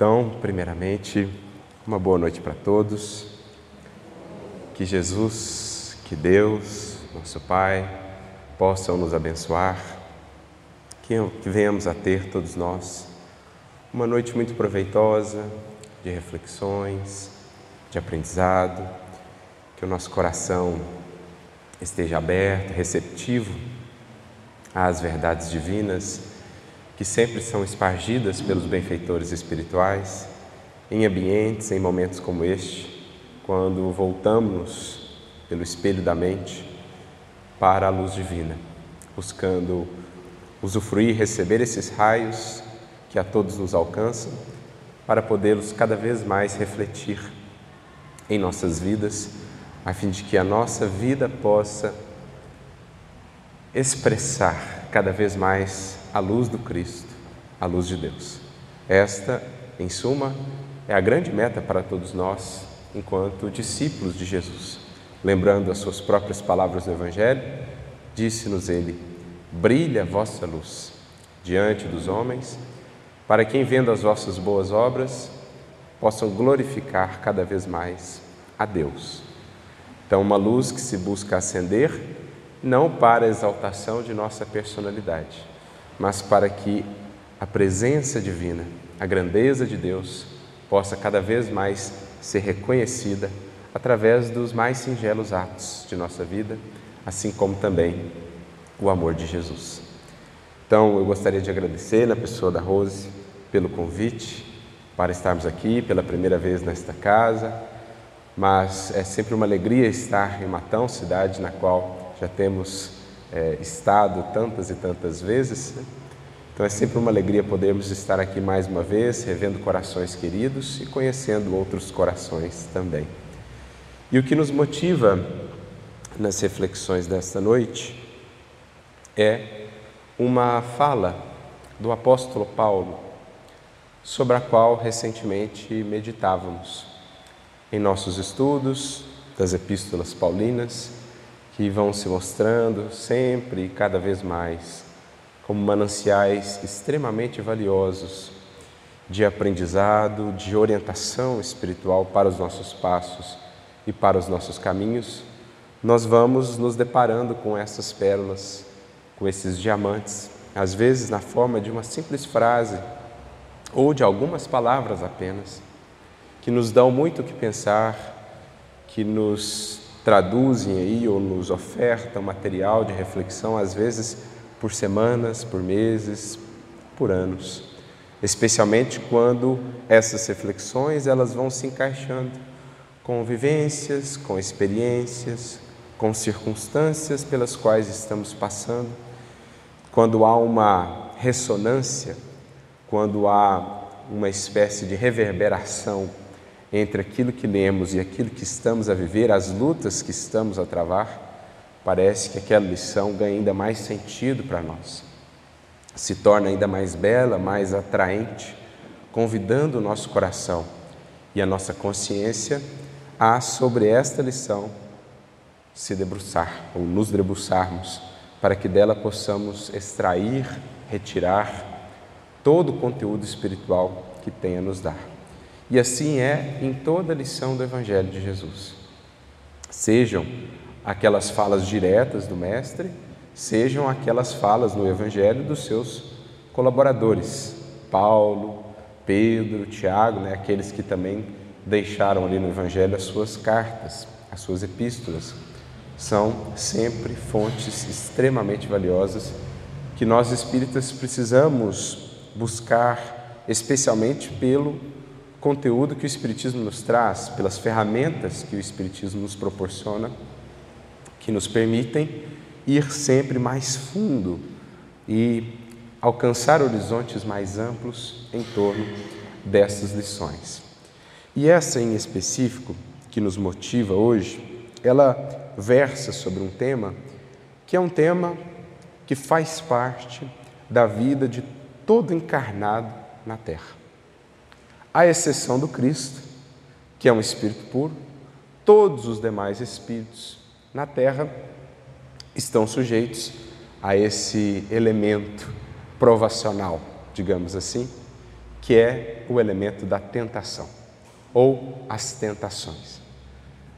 Então, primeiramente, uma boa noite para todos. Que Jesus, que Deus, nosso Pai, possam nos abençoar, que, que venhamos a ter todos nós uma noite muito proveitosa de reflexões, de aprendizado, que o nosso coração esteja aberto, receptivo às verdades divinas que sempre são espargidas pelos benfeitores espirituais em ambientes, em momentos como este, quando voltamos pelo espelho da mente para a luz divina, buscando usufruir, receber esses raios que a todos nos alcançam, para podê-los cada vez mais refletir em nossas vidas, a fim de que a nossa vida possa expressar cada vez mais a luz do Cristo, a luz de Deus. Esta, em suma, é a grande meta para todos nós, enquanto discípulos de Jesus. Lembrando as suas próprias palavras do Evangelho, disse-nos ele: Brilha a vossa luz diante dos homens, para que, vendo as vossas boas obras, possam glorificar cada vez mais a Deus. Então, uma luz que se busca acender não para a exaltação de nossa personalidade, mas para que a presença divina, a grandeza de Deus, possa cada vez mais ser reconhecida através dos mais singelos atos de nossa vida, assim como também o amor de Jesus. Então, eu gostaria de agradecer na pessoa da Rose pelo convite para estarmos aqui pela primeira vez nesta casa, mas é sempre uma alegria estar em Matão, cidade na qual já temos é, estado tantas e tantas vezes. Então é sempre uma alegria podermos estar aqui mais uma vez, revendo corações queridos e conhecendo outros corações também. E o que nos motiva nas reflexões desta noite é uma fala do apóstolo Paulo, sobre a qual recentemente meditávamos em nossos estudos das epístolas paulinas que vão se mostrando sempre e cada vez mais como mananciais extremamente valiosos de aprendizado, de orientação espiritual para os nossos passos e para os nossos caminhos, nós vamos nos deparando com essas pérolas, com esses diamantes, às vezes na forma de uma simples frase ou de algumas palavras apenas, que nos dão muito o que pensar, que nos traduzem aí ou nos ofertam material de reflexão, às vezes por semanas, por meses, por anos. Especialmente quando essas reflexões elas vão se encaixando com vivências, com experiências, com circunstâncias pelas quais estamos passando. Quando há uma ressonância, quando há uma espécie de reverberação entre aquilo que lemos e aquilo que estamos a viver, as lutas que estamos a travar, parece que aquela lição ganha ainda mais sentido para nós. Se torna ainda mais bela, mais atraente, convidando o nosso coração e a nossa consciência a, sobre esta lição, se debruçar ou nos debruçarmos, para que dela possamos extrair, retirar todo o conteúdo espiritual que tem a nos dar. E assim é em toda a lição do Evangelho de Jesus. Sejam aquelas falas diretas do Mestre, sejam aquelas falas no Evangelho dos seus colaboradores, Paulo, Pedro, Tiago, né, aqueles que também deixaram ali no Evangelho as suas cartas, as suas epístolas. São sempre fontes extremamente valiosas que nós espíritas precisamos buscar, especialmente pelo conteúdo que o Espiritismo nos traz, pelas ferramentas que o Espiritismo nos proporciona, que nos permitem ir sempre mais fundo e alcançar horizontes mais amplos em torno dessas lições. E essa em específico, que nos motiva hoje, ela versa sobre um tema que é um tema que faz parte da vida de todo encarnado na Terra à exceção do Cristo, que é um espírito puro, todos os demais espíritos na terra estão sujeitos a esse elemento provacional, digamos assim, que é o elemento da tentação ou as tentações.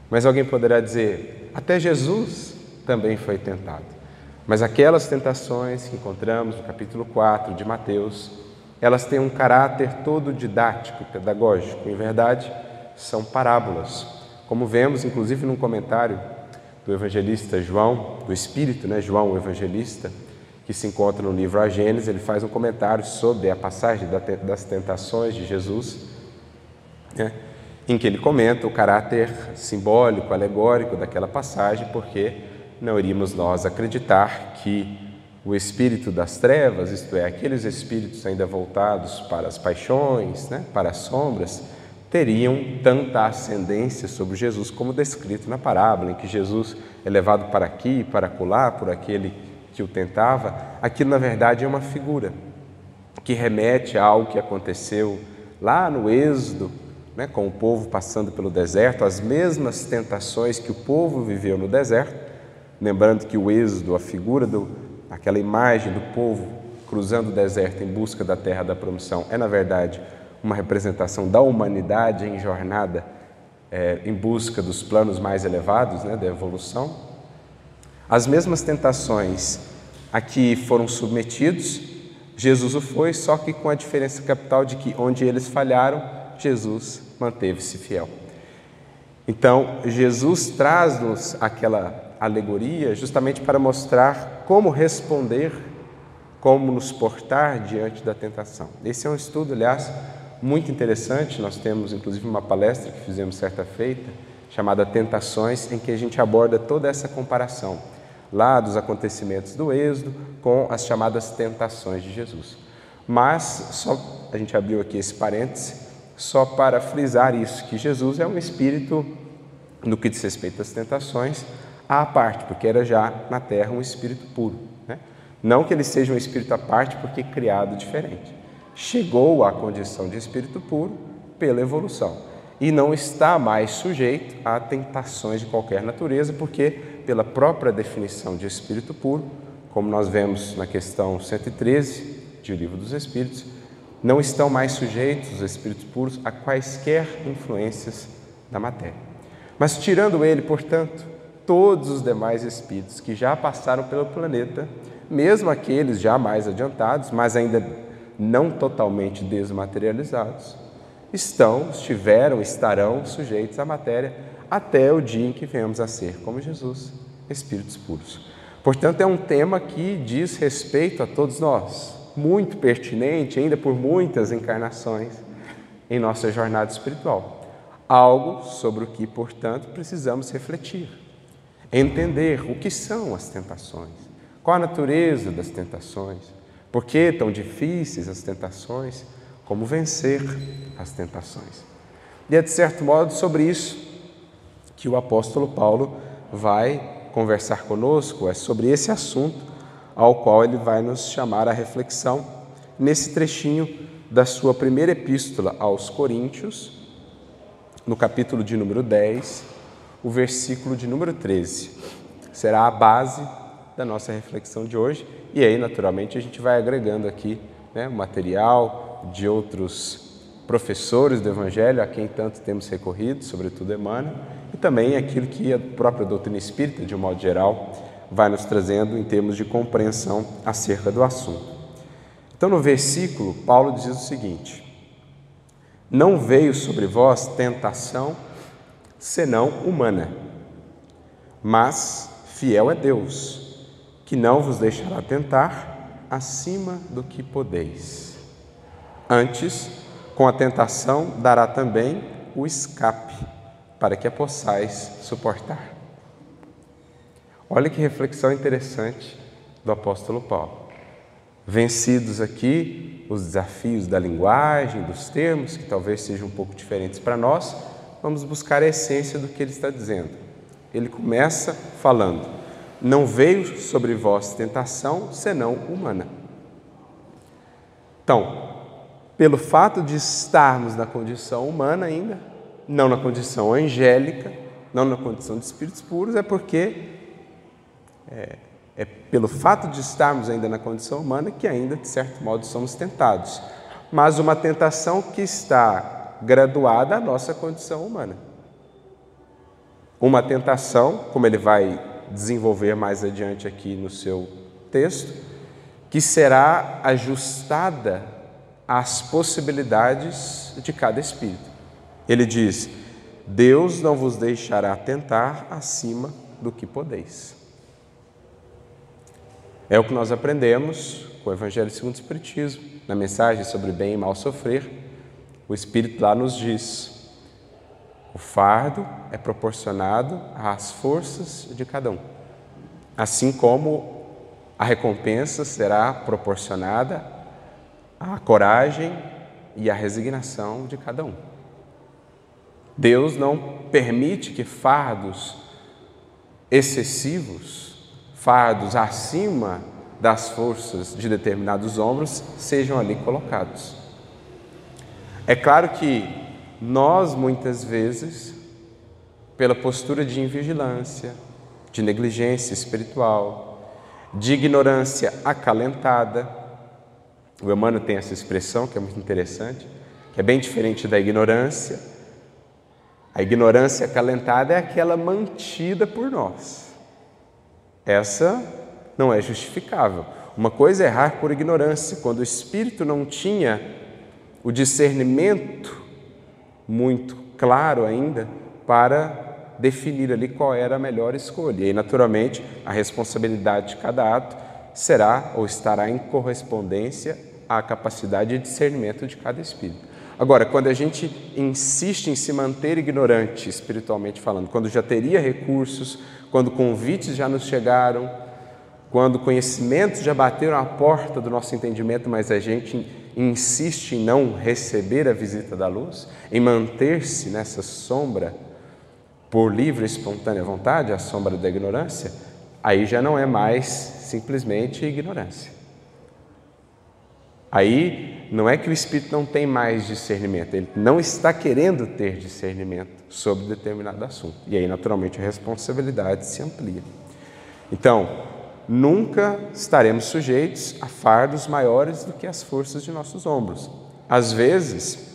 Mas alguém poderá dizer, até Jesus também foi tentado. Mas aquelas tentações que encontramos no capítulo 4 de Mateus, elas têm um caráter todo didático, pedagógico. Em verdade, são parábolas. Como vemos, inclusive, num comentário do evangelista João, do Espírito, né? João, o evangelista, que se encontra no livro A Gênesis, ele faz um comentário sobre a passagem das tentações de Jesus, né? em que ele comenta o caráter simbólico, alegórico daquela passagem, porque não iríamos nós acreditar que o espírito das trevas, isto é, aqueles espíritos ainda voltados para as paixões, né, para as sombras, teriam tanta ascendência sobre Jesus como descrito na parábola, em que Jesus é levado para aqui, para acolá, por aquele que o tentava. Aquilo, na verdade, é uma figura que remete a algo que aconteceu lá no Êxodo, né, com o povo passando pelo deserto, as mesmas tentações que o povo viveu no deserto. Lembrando que o Êxodo, a figura do, aquela imagem do povo cruzando o deserto em busca da terra da promissão, é, na verdade, uma representação da humanidade em jornada é, em busca dos planos mais elevados né, da evolução. As mesmas tentações a que foram submetidos, Jesus o foi, só que com a diferença capital de que onde eles falharam, Jesus manteve-se fiel. Então, Jesus traz-nos aquela alegoria justamente para mostrar como responder, como nos portar diante da tentação. Esse é um estudo, aliás, muito interessante. Nós temos inclusive uma palestra que fizemos certa feita, chamada Tentações, em que a gente aborda toda essa comparação lá dos acontecimentos do Êxodo com as chamadas tentações de Jesus. Mas só a gente abriu aqui esse parêntese só para frisar isso que Jesus é um espírito no que diz respeito às tentações à parte, porque era já na terra um espírito puro. Né? Não que ele seja um espírito à parte, porque criado diferente chegou à condição de espírito puro pela evolução e não está mais sujeito a tentações de qualquer natureza, porque, pela própria definição de espírito puro, como nós vemos na questão 113 de O Livro dos Espíritos, não estão mais sujeitos os espíritos puros a quaisquer influências da matéria. Mas, tirando ele, portanto, todos os demais espíritos que já passaram pelo planeta, mesmo aqueles já mais adiantados, mas ainda não totalmente desmaterializados, estão, estiveram, estarão sujeitos à matéria até o dia em que venhamos a ser, como Jesus, espíritos puros. Portanto, é um tema que diz respeito a todos nós, muito pertinente ainda por muitas encarnações em nossa jornada espiritual. Algo sobre o que, portanto, precisamos refletir, entender o que são as tentações, qual a natureza das tentações, por que tão difíceis as tentações? Como vencer as tentações? E é de certo modo sobre isso que o apóstolo Paulo vai conversar conosco, é sobre esse assunto ao qual ele vai nos chamar à reflexão nesse trechinho da sua primeira epístola aos Coríntios, no capítulo de número 10, o versículo de número 13. Será a base da nossa reflexão de hoje. E aí, naturalmente, a gente vai agregando aqui né, material de outros professores do Evangelho, a quem tanto temos recorrido, sobretudo Emmanuel, e também aquilo que a própria doutrina espírita, de um modo geral, vai nos trazendo em termos de compreensão acerca do assunto. Então, no versículo, Paulo diz o seguinte: Não veio sobre vós tentação senão humana, mas fiel é Deus que não vos deixará tentar acima do que podeis. Antes, com a tentação, dará também o escape, para que a possais suportar. Olha que reflexão interessante do apóstolo Paulo. Vencidos aqui os desafios da linguagem, dos termos, que talvez sejam um pouco diferentes para nós, vamos buscar a essência do que ele está dizendo. Ele começa falando: não veio sobre vós tentação senão humana. Então, pelo fato de estarmos na condição humana ainda, não na condição angélica, não na condição de espíritos puros, é porque é, é pelo fato de estarmos ainda na condição humana que ainda, de certo modo, somos tentados. mas uma tentação que está graduada à nossa condição humana. Uma tentação, como ele vai desenvolver mais adiante aqui no seu texto, que será ajustada às possibilidades de cada espírito. Ele diz: Deus não vos deixará tentar acima do que podeis. É o que nós aprendemos com o Evangelho segundo o Espiritismo, na mensagem sobre bem e mal sofrer. O Espírito lá nos diz: o fardo é proporcionado às forças de cada um, assim como a recompensa será proporcionada à coragem e à resignação de cada um. Deus não permite que fardos excessivos, fardos acima das forças de determinados ombros, sejam ali colocados. É claro que nós, muitas vezes, pela postura de invigilância, de negligência espiritual, de ignorância acalentada, o Emmanuel tem essa expressão que é muito interessante, que é bem diferente da ignorância, a ignorância acalentada é aquela mantida por nós. Essa não é justificável. Uma coisa é errar por ignorância, quando o espírito não tinha o discernimento muito claro ainda para definir ali qual era a melhor escolha. E naturalmente, a responsabilidade de cada ato será ou estará em correspondência à capacidade de discernimento de cada espírito. Agora, quando a gente insiste em se manter ignorante, espiritualmente falando, quando já teria recursos, quando convites já nos chegaram, quando conhecimentos já bateram à porta do nosso entendimento, mas a gente insiste em não receber a visita da luz, em manter-se nessa sombra por livre e espontânea vontade, a sombra da ignorância, aí já não é mais simplesmente ignorância. Aí não é que o espírito não tem mais discernimento, ele não está querendo ter discernimento sobre determinado assunto. E aí, naturalmente, a responsabilidade se amplia. Então, nunca estaremos sujeitos a fardos maiores do que as forças de nossos ombros. Às vezes,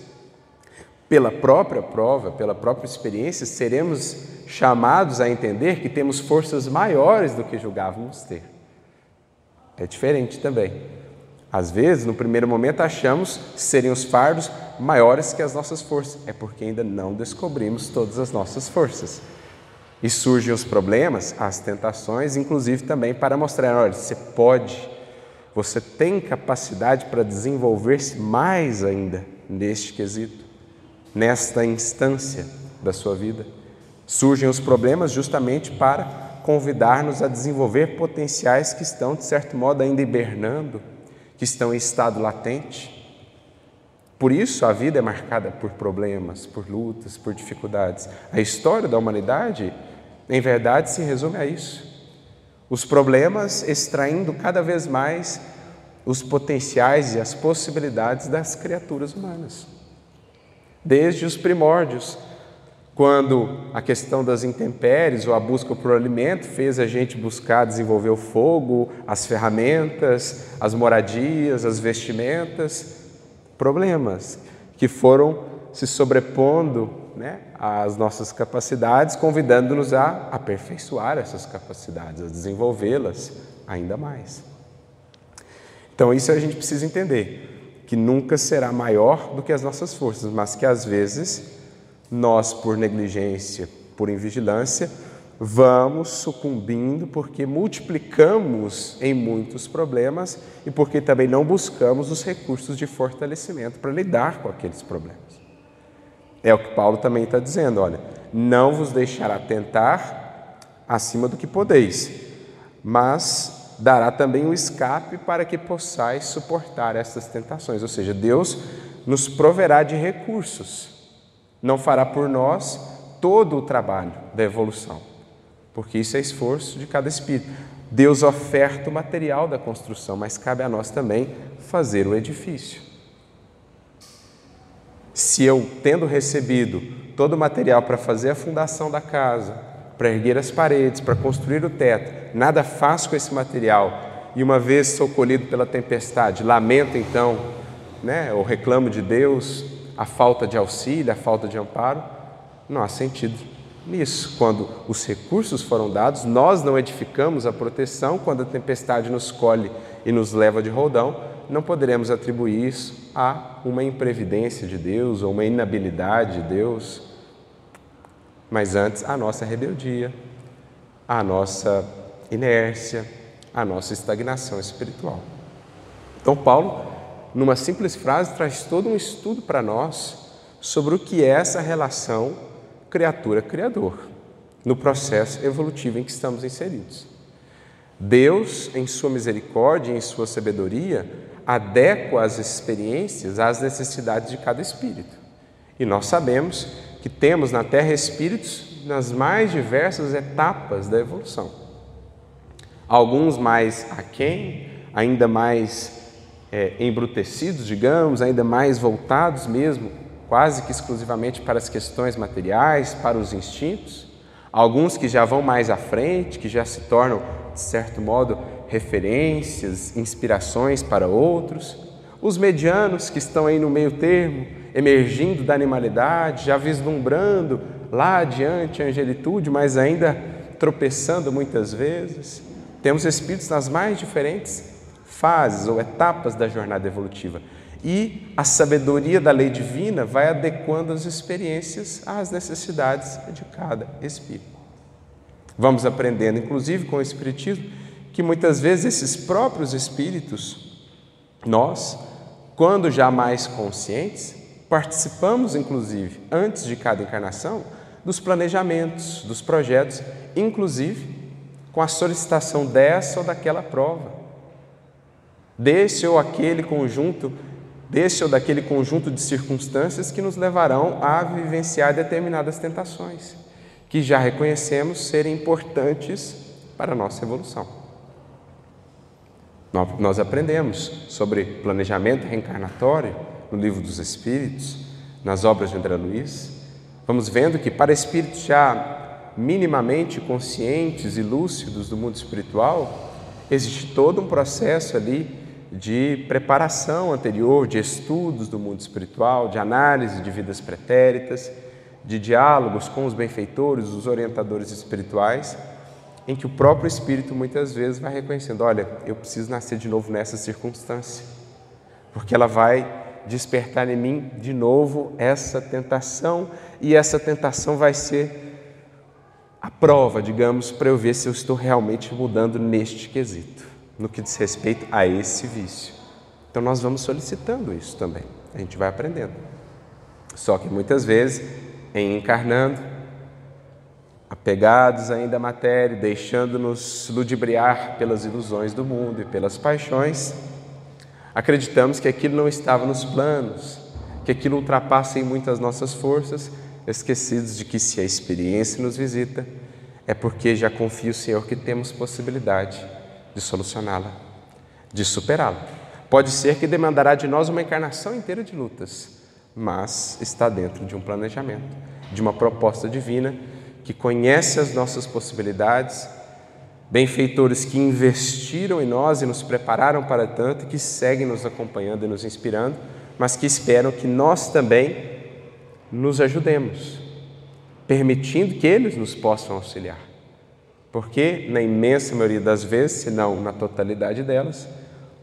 pela própria prova, pela própria experiência, seremos chamados a entender que temos forças maiores do que julgávamos ter. É diferente também. Às vezes, no primeiro momento, achamos serem os fardos maiores que as nossas forças. É porque ainda não descobrimos todas as nossas forças. E surgem os problemas, as tentações, inclusive também para mostrar: olha, você pode, você tem capacidade para desenvolver-se mais ainda neste quesito, nesta instância da sua vida. Surgem os problemas justamente para convidar-nos a desenvolver potenciais que estão, de certo modo, ainda hibernando que estão em estado latente. Por isso a vida é marcada por problemas, por lutas, por dificuldades. A história da humanidade, em verdade, se resume a isso. Os problemas extraindo cada vez mais os potenciais e as possibilidades das criaturas humanas. Desde os primórdios, quando a questão das intempéries ou a busca por alimento fez a gente buscar desenvolver o fogo, as ferramentas, as moradias, as vestimentas, problemas que foram se sobrepondo né, às nossas capacidades, convidando-nos a aperfeiçoar essas capacidades, a desenvolvê-las ainda mais. Então, isso a gente precisa entender, que nunca será maior do que as nossas forças, mas que às vezes nós, por negligência, por invigilância, vamos sucumbindo porque multiplicamos em muitos problemas e porque também não buscamos os recursos de fortalecimento para lidar com aqueles problemas. É o que Paulo também está dizendo: olha, não vos deixará tentar acima do que podeis, mas dará também o um escape para que possais suportar essas tentações. Ou seja, Deus nos proverá de recursos não fará por nós todo o trabalho da evolução, porque isso é esforço de cada espírito. Deus oferta o material da construção, mas cabe a nós também fazer o edifício. Se eu, tendo recebido todo o material para fazer a fundação da casa, para erguer as paredes, para construir o teto, nada faço com esse material. E uma vez sou colhido pela tempestade, lamento então né, ou reclamo de Deus a falta de auxílio, a falta de amparo, não há sentido nisso. Quando os recursos foram dados, nós não edificamos a proteção, quando a tempestade nos colhe e nos leva de roldão, não poderemos atribuir isso a uma imprevidência de Deus ou uma inabilidade de Deus, mas antes a nossa rebeldia, a nossa inércia, a nossa estagnação espiritual. Então, Paulo, numa simples frase, traz todo um estudo para nós sobre o que é essa relação criatura-criador, no processo evolutivo em que estamos inseridos. Deus, em sua misericórdia em sua sabedoria, adequa as experiências às necessidades de cada espírito. E nós sabemos que temos na Terra espíritos nas mais diversas etapas da evolução. Alguns mais aquém, ainda mais é, embrutecidos, digamos, ainda mais voltados mesmo, quase que exclusivamente para as questões materiais, para os instintos. Alguns que já vão mais à frente, que já se tornam, de certo modo, referências, inspirações para outros, os medianos que estão aí no meio termo, emergindo da animalidade, já vislumbrando lá adiante a angelitude, mas ainda tropeçando muitas vezes. Temos espíritos nas mais diferentes fases ou etapas da jornada evolutiva. E a sabedoria da lei divina vai adequando as experiências às necessidades de cada espírito. Vamos aprendendo, inclusive com o Espiritismo, que muitas vezes esses próprios espíritos, nós, quando já mais conscientes, participamos, inclusive, antes de cada encarnação, dos planejamentos, dos projetos, inclusive com a solicitação dessa ou daquela prova, desse ou aquele conjunto, desse ou daquele conjunto de circunstâncias que nos levarão a vivenciar determinadas tentações, que já reconhecemos serem importantes para a nossa evolução. Nós aprendemos sobre planejamento reencarnatório no Livro dos Espíritos, nas obras de André Luiz. Vamos vendo que para espíritos já minimamente conscientes e lúcidos do mundo espiritual, existe todo um processo ali de preparação anterior, de estudos do mundo espiritual, de análise de vidas pretéritas, de diálogos com os benfeitores, os orientadores espirituais em que o próprio Espírito muitas vezes vai reconhecendo: olha, eu preciso nascer de novo nessa circunstância, porque ela vai despertar em mim de novo essa tentação, e essa tentação vai ser a prova, digamos, para eu ver se eu estou realmente mudando neste quesito, no que diz respeito a esse vício. Então nós vamos solicitando isso também, a gente vai aprendendo. Só que muitas vezes, em encarnando, apegados ainda à matéria, deixando-nos ludibriar pelas ilusões do mundo e pelas paixões, acreditamos que aquilo não estava nos planos, que aquilo ultrapassa em muitas nossas forças, esquecidos de que se a experiência nos visita, é porque já confia o Senhor que temos possibilidade de solucioná-la, de superá-la. Pode ser que demandará de nós uma encarnação inteira de lutas, mas está dentro de um planejamento, de uma proposta divina que conhece as nossas possibilidades, benfeitores que investiram em nós e nos prepararam para tanto, que seguem nos acompanhando e nos inspirando, mas que esperam que nós também nos ajudemos, permitindo que eles nos possam auxiliar. Porque, na imensa maioria das vezes, se não na totalidade delas,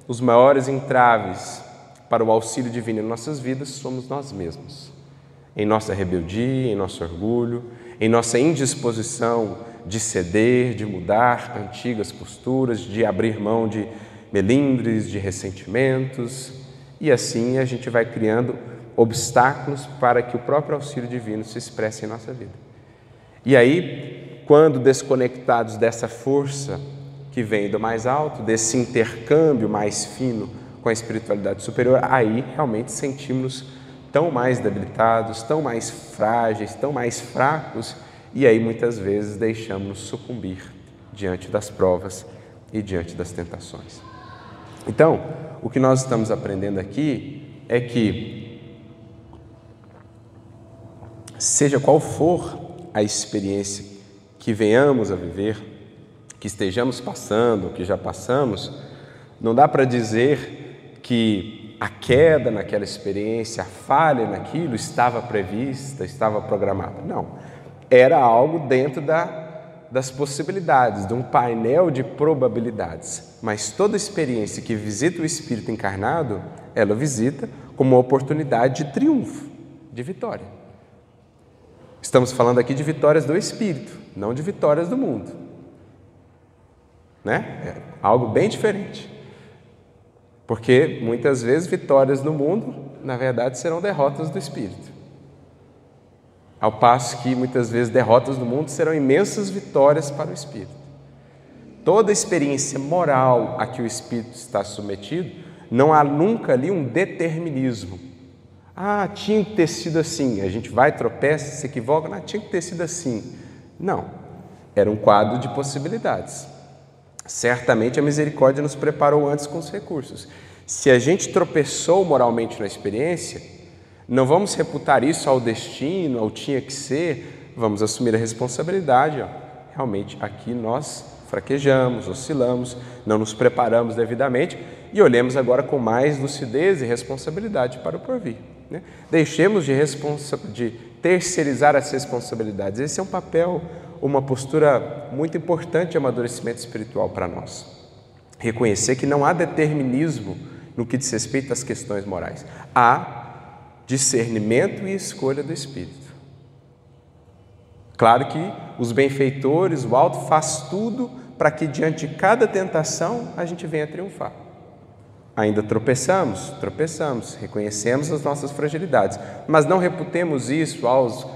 os maiores entraves para o auxílio divino em nossas vidas somos nós mesmos. Em nossa rebeldia, em nosso orgulho, em nossa indisposição de ceder, de mudar antigas posturas, de abrir mão de melindres, de ressentimentos, e assim a gente vai criando obstáculos para que o próprio auxílio divino se expresse em nossa vida. E aí, quando desconectados dessa força que vem do mais alto, desse intercâmbio mais fino com a espiritualidade superior, aí realmente sentimos tão mais debilitados, tão mais frágeis, tão mais fracos, e aí muitas vezes deixamos-nos sucumbir diante das provas e diante das tentações. Então, o que nós estamos aprendendo aqui é que, seja qual for a experiência que venhamos a viver, que estejamos passando, que já passamos, não dá para dizer que a queda naquela experiência, a falha naquilo estava prevista, estava programada. Não. Era algo dentro da, das possibilidades, de um painel de probabilidades. Mas toda experiência que visita o Espírito encarnado, ela visita como uma oportunidade de triunfo, de vitória. Estamos falando aqui de vitórias do Espírito, não de vitórias do mundo. Né? É algo bem diferente. Porque muitas vezes vitórias no mundo, na verdade, serão derrotas do espírito. Ao passo que muitas vezes derrotas do mundo serão imensas vitórias para o espírito. Toda experiência moral a que o espírito está submetido, não há nunca ali um determinismo. Ah, tinha que ter sido assim. A gente vai, tropeça, se equivoca, não, tinha que ter sido assim. Não. Era um quadro de possibilidades. Certamente a misericórdia nos preparou antes com os recursos. Se a gente tropeçou moralmente na experiência, não vamos reputar isso ao destino, ao tinha que ser, vamos assumir a responsabilidade. Ó. Realmente aqui nós fraquejamos, oscilamos, não nos preparamos devidamente e olhemos agora com mais lucidez e responsabilidade para o porvir. Né? Deixemos de, de terceirizar as responsabilidades. Esse é um papel uma postura muito importante de amadurecimento espiritual para nós. Reconhecer que não há determinismo no que diz respeito às questões morais. Há discernimento e escolha do Espírito. Claro que os benfeitores, o alto, faz tudo para que diante de cada tentação a gente venha triunfar. Ainda tropeçamos, tropeçamos, reconhecemos as nossas fragilidades, mas não reputemos isso aos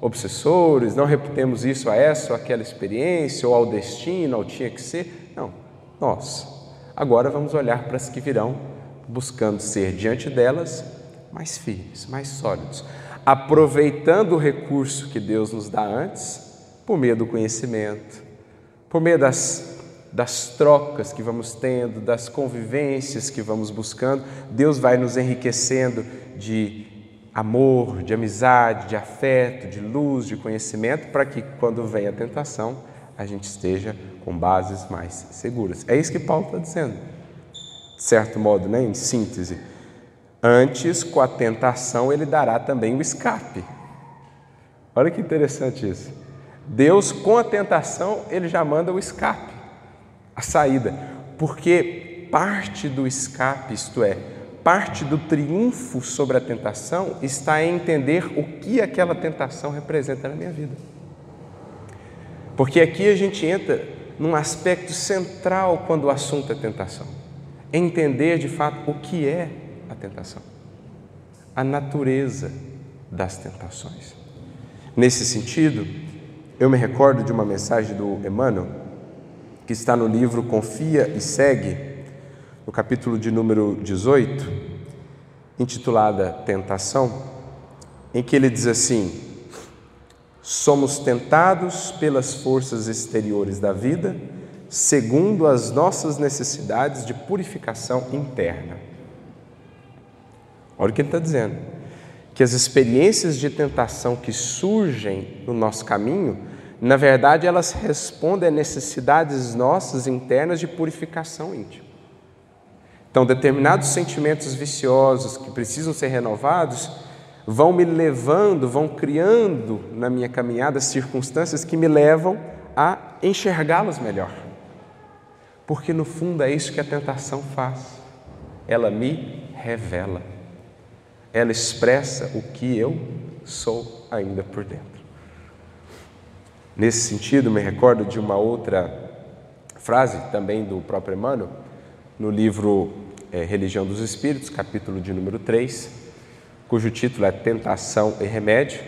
obsessores, não reputemos isso a essa ou aquela experiência, ou ao destino, ao tinha que ser. Não, nós. Agora vamos olhar para as que virão, buscando ser diante delas mais firmes, mais sólidos, aproveitando o recurso que Deus nos dá antes, por meio do conhecimento, por meio das, das trocas que vamos tendo, das convivências que vamos buscando, Deus vai nos enriquecendo de amor, de amizade, de afeto, de luz, de conhecimento, para que quando vem a tentação a gente esteja com bases mais seguras. É isso que Paulo está dizendo, de certo modo, né? em síntese. Antes, com a tentação, ele dará também o escape. Olha que interessante isso. Deus, com a tentação, ele já manda o escape, a saída, porque parte do escape, isto é, parte do triunfo sobre a tentação está em entender o que aquela tentação representa na minha vida. Porque aqui a gente entra num aspecto central quando o assunto é tentação. Entender de fato o que é a tentação, a natureza das tentações. Nesse sentido, eu me recordo de uma mensagem do Emmanuel, que está no livro Confia e Segue, no capítulo de número 18, intitulada Tentação, em que ele diz assim: Somos tentados pelas forças exteriores da vida, segundo as nossas necessidades de purificação interna. Olha o que ele está dizendo. Que as experiências de tentação que surgem no nosso caminho, na verdade, elas respondem a necessidades nossas internas de purificação íntima. Então, determinados sentimentos viciosos que precisam ser renovados vão me levando, vão criando na minha caminhada circunstâncias que me levam a enxergá-los melhor. Porque no fundo é isso que a tentação faz. Ela me revela. Ela expressa o que eu sou ainda por dentro. Nesse sentido, me recordo de uma outra frase também do próprio Emmanuel, no livro é, Religião dos Espíritos, capítulo de número 3, cujo título é Tentação e Remédio,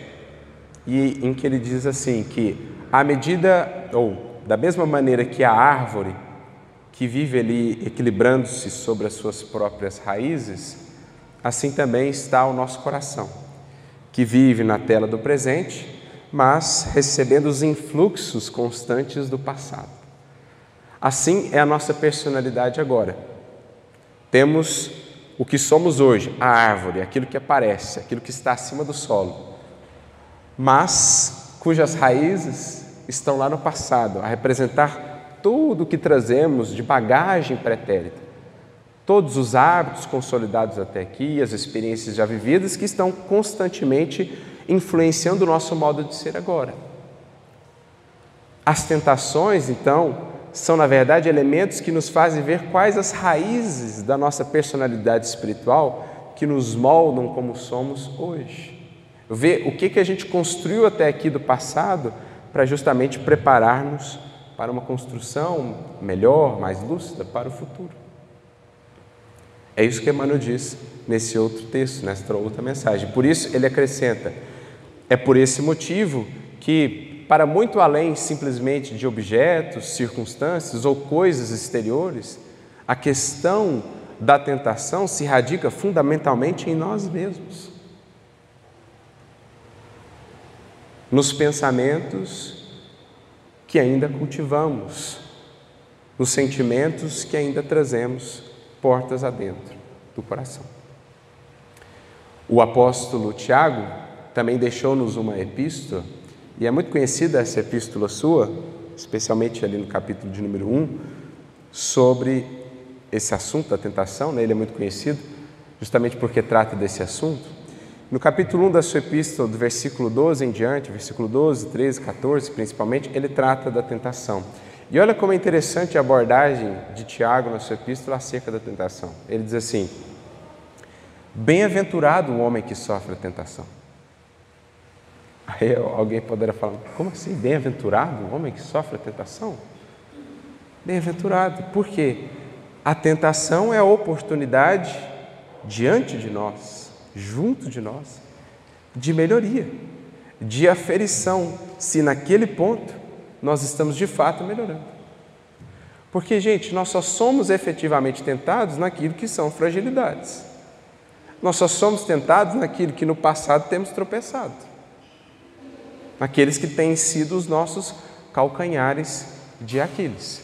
e em que ele diz assim que à medida ou da mesma maneira que a árvore que vive ali equilibrando-se sobre as suas próprias raízes, assim também está o nosso coração, que vive na tela do presente, mas recebendo os influxos constantes do passado. Assim é a nossa personalidade agora. Temos o que somos hoje, a árvore, aquilo que aparece, aquilo que está acima do solo, mas cujas raízes estão lá no passado, a representar tudo o que trazemos de bagagem pretérita, todos os hábitos consolidados até aqui, as experiências já vividas que estão constantemente influenciando o nosso modo de ser agora. As tentações, então, são na verdade elementos que nos fazem ver quais as raízes da nossa personalidade espiritual que nos moldam como somos hoje. Ver o que, que a gente construiu até aqui do passado para justamente preparar-nos para uma construção melhor, mais lúcida para o futuro. É isso que Emmanuel diz nesse outro texto, nesta outra mensagem. Por isso ele acrescenta: é por esse motivo que, para muito além simplesmente de objetos, circunstâncias ou coisas exteriores, a questão da tentação se radica fundamentalmente em nós mesmos. Nos pensamentos que ainda cultivamos, nos sentimentos que ainda trazemos portas adentro do coração. O apóstolo Tiago também deixou-nos uma epístola, e é muito conhecida essa epístola sua, especialmente ali no capítulo de número 1, sobre esse assunto da tentação, né? ele é muito conhecido, justamente porque trata desse assunto. No capítulo 1 da sua epístola, do versículo 12 em diante, versículo 12, 13, 14 principalmente, ele trata da tentação. E olha como é interessante a abordagem de Tiago na sua epístola acerca da tentação. Ele diz assim: Bem-aventurado o homem que sofre a tentação. Aí alguém poderá falar: Como assim? Bem-aventurado o homem que sofre a tentação? Bem-aventurado, por quê? A tentação é a oportunidade diante de nós, junto de nós, de melhoria, de aferição, se naquele ponto nós estamos de fato melhorando. Porque, gente, nós só somos efetivamente tentados naquilo que são fragilidades. Nós só somos tentados naquilo que no passado temos tropeçado. Naqueles que têm sido os nossos calcanhares de Aquiles.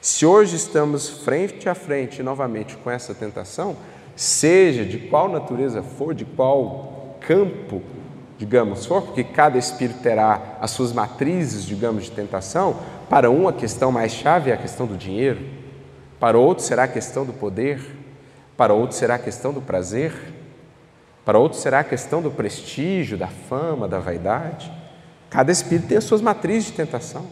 Se hoje estamos frente a frente novamente com essa tentação, seja de qual natureza for, de qual campo digamos, for, porque cada espírito terá as suas matrizes, digamos, de tentação. Para um, a questão mais chave é a questão do dinheiro, para outro, será a questão do poder, para outro, será a questão do prazer, para outro, será a questão do prestígio, da fama, da vaidade. Cada espírito tem as suas matrizes de tentação.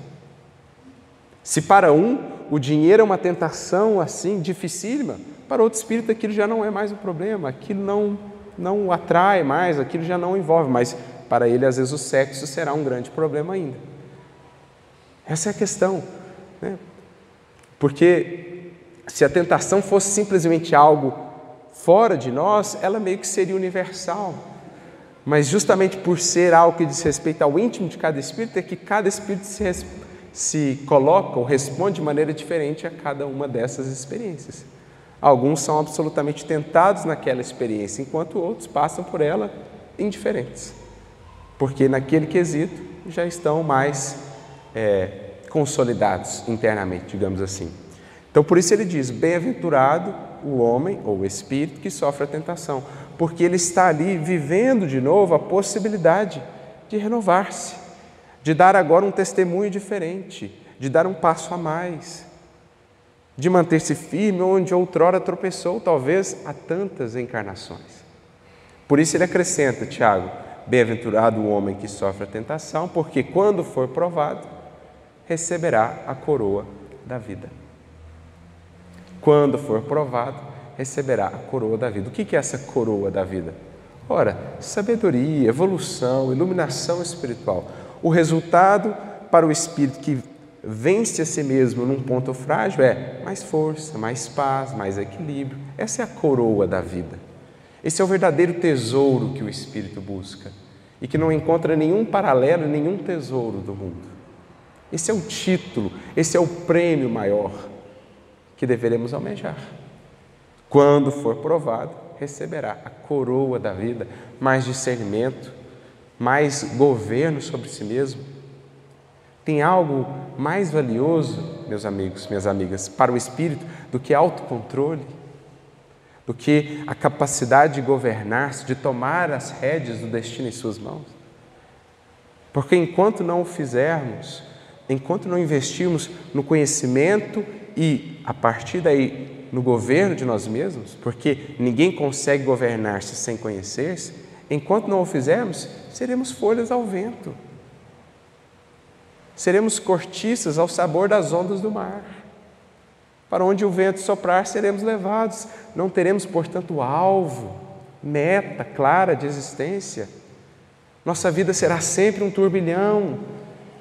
Se para um o dinheiro é uma tentação assim dificílima, para outro espírito aquilo já não é mais um problema, aquilo não não o atrai mais, aquilo já não envolve, mas para ele, às vezes, o sexo será um grande problema ainda. Essa é a questão. Né? Porque se a tentação fosse simplesmente algo fora de nós, ela meio que seria universal. Mas justamente por ser algo que diz respeito ao íntimo de cada espírito, é que cada espírito se, se coloca ou responde de maneira diferente a cada uma dessas experiências. Alguns são absolutamente tentados naquela experiência, enquanto outros passam por ela indiferentes, porque naquele quesito já estão mais é, consolidados internamente, digamos assim. Então, por isso ele diz: Bem-aventurado o homem ou o espírito que sofre a tentação, porque ele está ali vivendo de novo a possibilidade de renovar-se, de dar agora um testemunho diferente, de dar um passo a mais, de manter-se firme onde outrora tropeçou, talvez há tantas encarnações. Por isso ele acrescenta, Tiago, bem-aventurado o homem que sofre a tentação, porque quando for provado, receberá a coroa da vida. Quando for provado, receberá a coroa da vida. O que é essa coroa da vida? Ora, sabedoria, evolução, iluminação espiritual. O resultado para o espírito que vence a si mesmo num ponto frágil é mais força, mais paz, mais equilíbrio. Essa é a coroa da vida. Esse é o verdadeiro tesouro que o espírito busca e que não encontra nenhum paralelo, nenhum tesouro do mundo. Esse é o título, esse é o prêmio maior que deveremos almejar. Quando for provado, receberá a coroa da vida, mais discernimento, mais governo sobre si mesmo tem algo mais valioso, meus amigos, minhas amigas, para o espírito do que autocontrole, do que a capacidade de governar-se, de tomar as rédeas do destino em suas mãos? Porque enquanto não o fizermos, enquanto não investirmos no conhecimento e, a partir daí, no governo de nós mesmos, porque ninguém consegue governar-se sem conhecer-se, enquanto não o fizermos, seremos folhas ao vento. Seremos cortiças ao sabor das ondas do mar. Para onde o vento soprar, seremos levados. Não teremos, portanto, alvo, meta clara de existência. Nossa vida será sempre um turbilhão,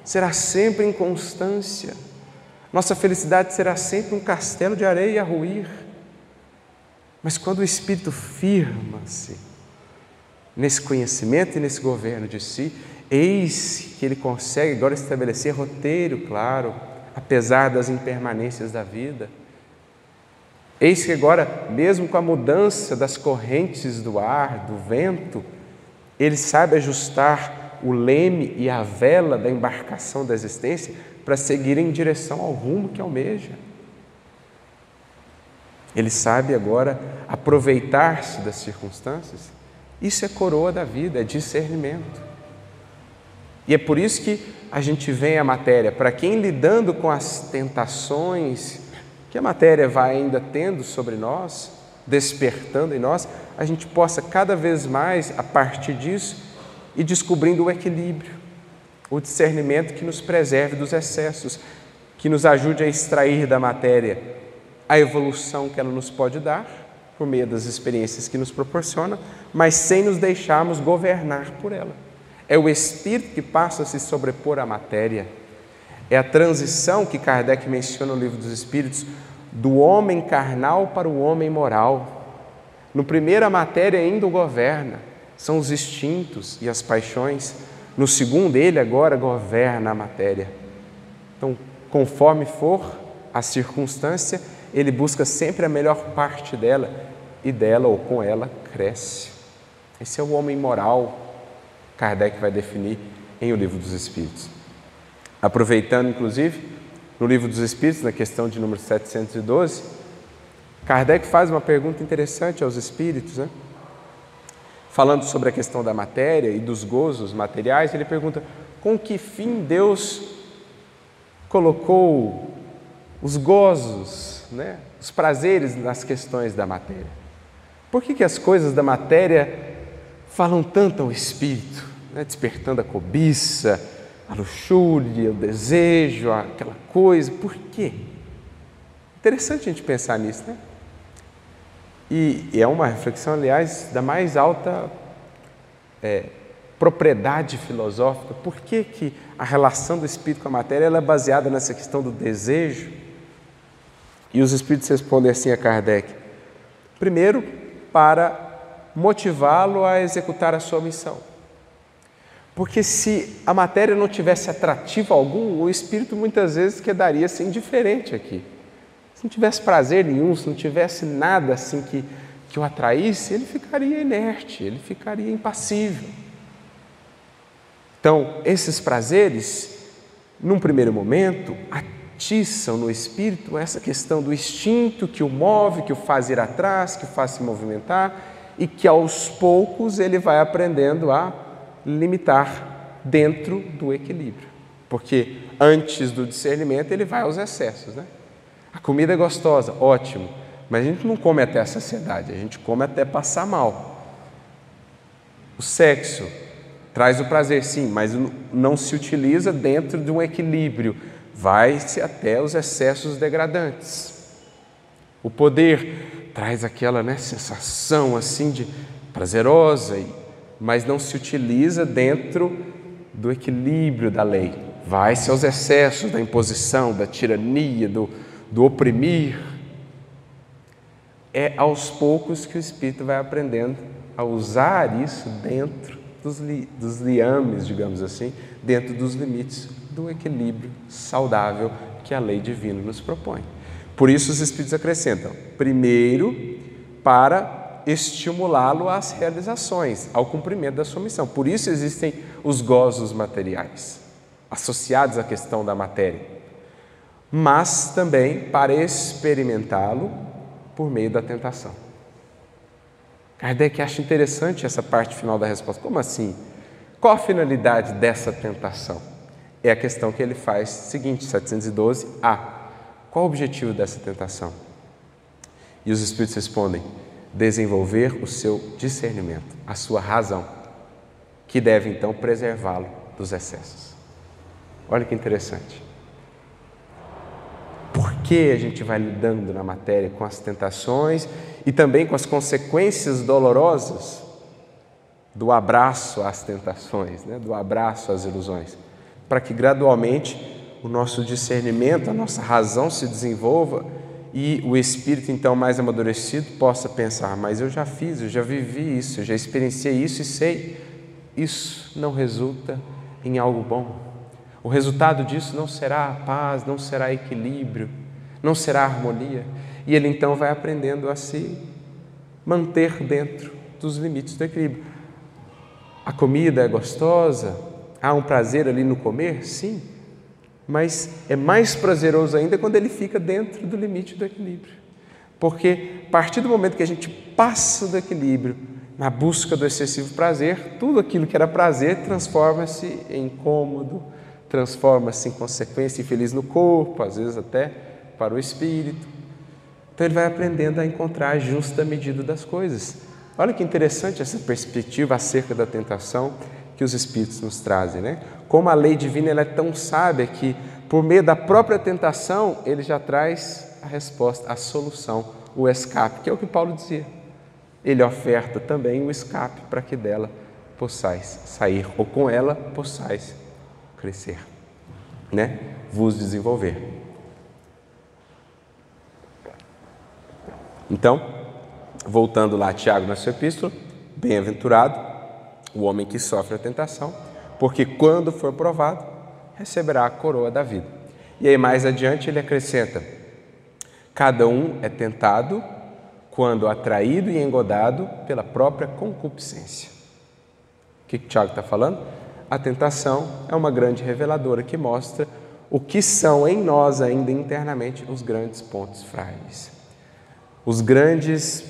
será sempre inconstância. Nossa felicidade será sempre um castelo de areia a ruir. Mas quando o Espírito firma-se nesse conhecimento e nesse governo de si, eis que ele consegue agora estabelecer roteiro claro, apesar das impermanências da vida. Eis que agora, mesmo com a mudança das correntes do ar, do vento, ele sabe ajustar o leme e a vela da embarcação da existência para seguir em direção ao rumo que almeja. Ele sabe agora aproveitar-se das circunstâncias. Isso é coroa da vida, é discernimento. E é por isso que a gente vem à matéria, para quem lidando com as tentações que a matéria vai ainda tendo sobre nós, despertando em nós, a gente possa cada vez mais, a partir disso, ir descobrindo o equilíbrio, o discernimento que nos preserve dos excessos, que nos ajude a extrair da matéria a evolução que ela nos pode dar, por meio das experiências que nos proporciona, mas sem nos deixarmos governar por ela. É o espírito que passa a se sobrepor à matéria. É a transição que Kardec menciona no Livro dos Espíritos, do homem carnal para o homem moral. No primeiro, a matéria ainda o governa, são os instintos e as paixões. No segundo, ele agora governa a matéria. Então, conforme for a circunstância, ele busca sempre a melhor parte dela e dela ou com ela cresce. Esse é o homem moral, Kardec vai definir em O Livro dos Espíritos. Aproveitando, inclusive, no Livro dos Espíritos, na questão de número 712, Kardec faz uma pergunta interessante aos espíritos, né? Falando sobre a questão da matéria e dos gozos materiais, ele pergunta: com que fim Deus colocou os gozos, né? os prazeres nas questões da matéria? Por que, que as coisas da matéria falam tanto ao espírito, né? despertando a cobiça, a luxúria, o desejo, aquela coisa. Por quê? Interessante a gente pensar nisso, né? E, e é uma reflexão, aliás, da mais alta é, propriedade filosófica. Por que, que a relação do espírito com a matéria é baseada nessa questão do desejo? E os espíritos respondem assim a Kardec: primeiro, para motivá-lo a executar a sua missão. Porque se a matéria não tivesse atrativo algum, o espírito muitas vezes quedaria assim indiferente aqui. Se não tivesse prazer nenhum, se não tivesse nada assim que, que o atraísse, ele ficaria inerte, ele ficaria impassível. Então, esses prazeres, num primeiro momento, atiçam no espírito essa questão do instinto que o move, que o faz ir atrás, que o faz se movimentar e que aos poucos ele vai aprendendo a limitar dentro do equilíbrio. Porque antes do discernimento ele vai aos excessos, né? A comida é gostosa, ótimo, mas a gente não come até a saciedade, a gente come até passar mal. O sexo traz o prazer, sim, mas não se utiliza dentro de um equilíbrio, vai-se até os excessos degradantes. O poder traz aquela né, sensação assim de prazerosa mas não se utiliza dentro do equilíbrio da lei. Vai-se aos excessos da imposição, da tirania, do, do oprimir. É aos poucos que o espírito vai aprendendo a usar isso dentro dos, li, dos liames, digamos assim, dentro dos limites do equilíbrio saudável que a lei divina nos propõe. Por isso os espíritos acrescentam: primeiro, para estimulá-lo às realizações, ao cumprimento da sua missão. Por isso existem os gozos materiais, associados à questão da matéria, mas também para experimentá-lo por meio da tentação. Kardec acha interessante essa parte final da resposta. Como assim? Qual a finalidade dessa tentação? É a questão que ele faz seguinte, 712a. Qual o objetivo dessa tentação? E os Espíritos respondem: desenvolver o seu discernimento, a sua razão, que deve então preservá-lo dos excessos. Olha que interessante. Por que a gente vai lidando na matéria com as tentações e também com as consequências dolorosas do abraço às tentações, né? do abraço às ilusões? Para que gradualmente o nosso discernimento, a nossa razão se desenvolva e o espírito então mais amadurecido possa pensar: mas eu já fiz, eu já vivi isso, eu já experienciei isso e sei, isso não resulta em algo bom. O resultado disso não será paz, não será equilíbrio, não será harmonia. E ele então vai aprendendo a se manter dentro dos limites do equilíbrio. A comida é gostosa, há um prazer ali no comer? Sim, mas é mais prazeroso ainda quando ele fica dentro do limite do equilíbrio. Porque a partir do momento que a gente passa do equilíbrio, na busca do excessivo prazer, tudo aquilo que era prazer transforma-se em incômodo, transforma-se em consequência infeliz no corpo, às vezes até para o espírito. Então ele vai aprendendo a encontrar a justa medida das coisas. Olha que interessante essa perspectiva acerca da tentação que os Espíritos nos trazem, né? Como a lei divina ela é tão sábia que, por meio da própria tentação, ele já traz a resposta, a solução, o escape, que é o que Paulo dizia. Ele oferta também o escape para que dela possais sair, ou com ela possais crescer, né? Vos desenvolver. Então, voltando lá Tiago na sua epístola, bem-aventurado o homem que sofre a tentação, porque quando for provado, receberá a coroa da vida. E aí mais adiante ele acrescenta: cada um é tentado quando atraído e engodado pela própria concupiscência. O que, que Tiago está falando? A tentação é uma grande reveladora que mostra o que são em nós ainda internamente os grandes pontos frágeis. Os grandes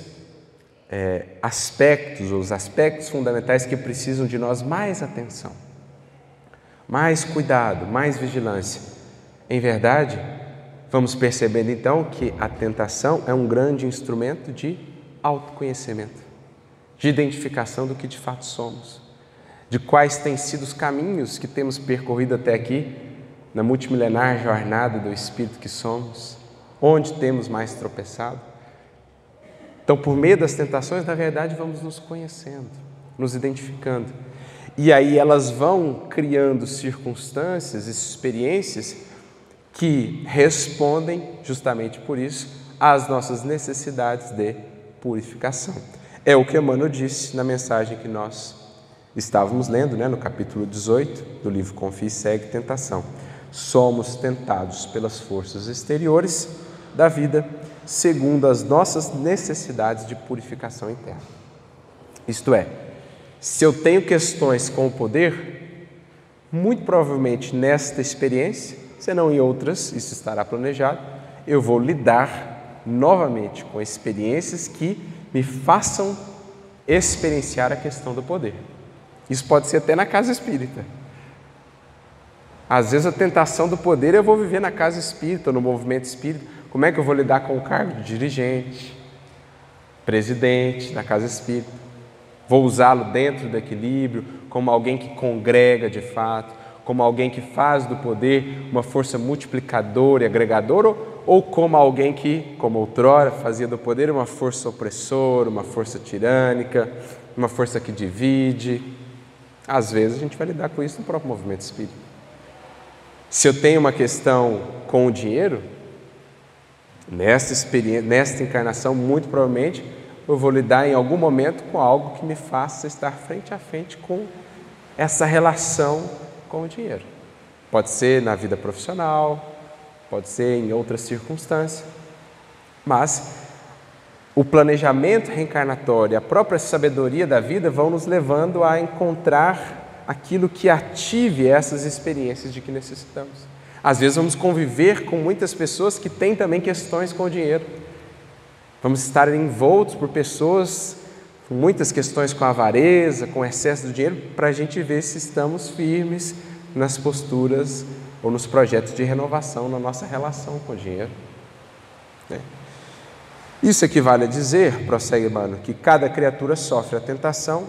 é, aspectos, os aspectos fundamentais que precisam de nós mais atenção, mais cuidado, mais vigilância. Em verdade, vamos percebendo então que a tentação é um grande instrumento de autoconhecimento, de identificação do que de fato somos, de quais têm sido os caminhos que temos percorrido até aqui na multimilenar jornada do Espírito que somos, onde temos mais tropeçado então, por meio das tentações, na verdade, vamos nos conhecendo, nos identificando. E aí elas vão criando circunstâncias, experiências que respondem, justamente por isso, às nossas necessidades de purificação. É o que Emmanuel disse na mensagem que nós estávamos lendo, né, no capítulo 18 do livro Confie e Segue Tentação. Somos tentados pelas forças exteriores da vida segundo as nossas necessidades de purificação interna. Isto é, se eu tenho questões com o poder, muito provavelmente nesta experiência, se não em outras, isso estará planejado, eu vou lidar novamente com experiências que me façam experienciar a questão do poder. Isso pode ser até na casa espírita. Às vezes a tentação do poder eu vou viver na casa espírita, no movimento espírita, como é que eu vou lidar com o cargo de dirigente, presidente da casa espírita? Vou usá-lo dentro do equilíbrio, como alguém que congrega de fato, como alguém que faz do poder uma força multiplicadora e agregadora, ou como alguém que, como outrora, fazia do poder uma força opressora, uma força tirânica, uma força que divide. Às vezes a gente vai lidar com isso no próprio movimento espírita. Se eu tenho uma questão com o dinheiro, Nesta experiência, nesta encarnação, muito provavelmente, eu vou lidar em algum momento com algo que me faça estar frente a frente com essa relação com o dinheiro. Pode ser na vida profissional, pode ser em outras circunstâncias, mas o planejamento reencarnatório, a própria sabedoria da vida vão nos levando a encontrar aquilo que ative essas experiências de que necessitamos. Às vezes vamos conviver com muitas pessoas que têm também questões com o dinheiro. Vamos estar envoltos por pessoas com muitas questões com avareza, com excesso de dinheiro, para a gente ver se estamos firmes nas posturas ou nos projetos de renovação na nossa relação com o dinheiro. Né? Isso equivale a dizer, prossegue Emmanuel, que cada criatura sofre a tentação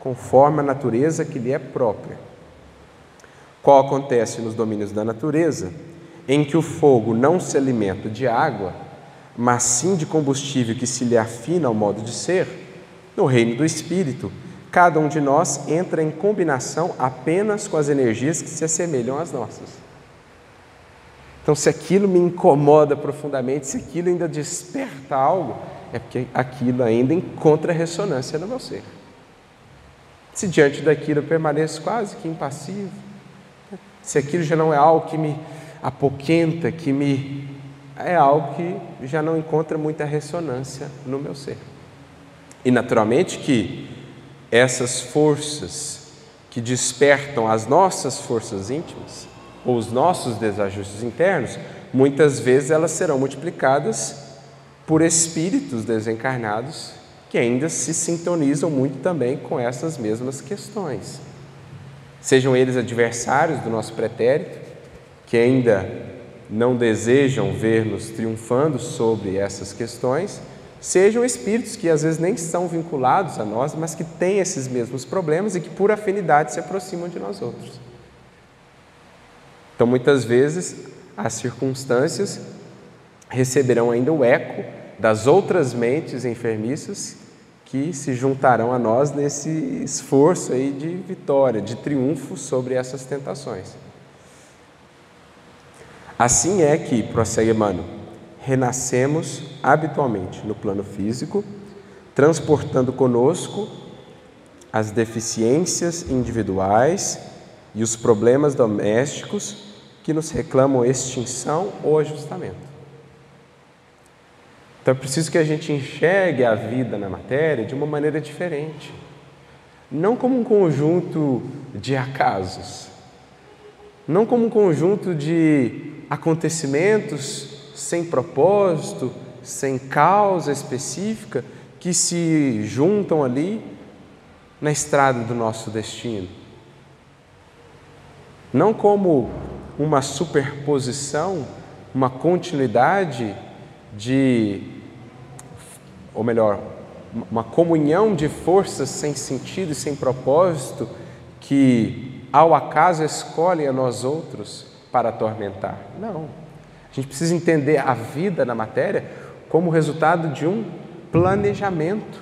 conforme a natureza que lhe é própria. Qual acontece nos domínios da natureza, em que o fogo não se alimenta de água, mas sim de combustível que se lhe afina ao modo de ser, no reino do espírito, cada um de nós entra em combinação apenas com as energias que se assemelham às nossas. Então, se aquilo me incomoda profundamente, se aquilo ainda desperta algo, é porque aquilo ainda encontra ressonância no meu ser. Se diante daquilo eu permaneço quase que impassivo, se aquilo já não é algo que me apoquenta, que me. é algo que já não encontra muita ressonância no meu ser. E naturalmente que essas forças que despertam as nossas forças íntimas, ou os nossos desajustes internos, muitas vezes elas serão multiplicadas por espíritos desencarnados que ainda se sintonizam muito também com essas mesmas questões. Sejam eles adversários do nosso pretérito, que ainda não desejam ver-nos triunfando sobre essas questões, sejam espíritos que às vezes nem são vinculados a nós, mas que têm esses mesmos problemas e que por afinidade se aproximam de nós outros. Então, muitas vezes, as circunstâncias receberão ainda o eco das outras mentes enfermiças que se juntarão a nós nesse esforço aí de vitória, de triunfo sobre essas tentações. Assim é que, prossegue Emmanuel, renascemos habitualmente no plano físico, transportando conosco as deficiências individuais e os problemas domésticos que nos reclamam extinção ou ajustamento. Então é preciso que a gente enxergue a vida na matéria de uma maneira diferente, não como um conjunto de acasos, não como um conjunto de acontecimentos sem propósito, sem causa específica, que se juntam ali na estrada do nosso destino. Não como uma superposição, uma continuidade de, ou melhor, uma comunhão de forças sem sentido e sem propósito que, ao acaso, escolhem a nós outros para atormentar. Não. A gente precisa entender a vida na matéria como resultado de um planejamento.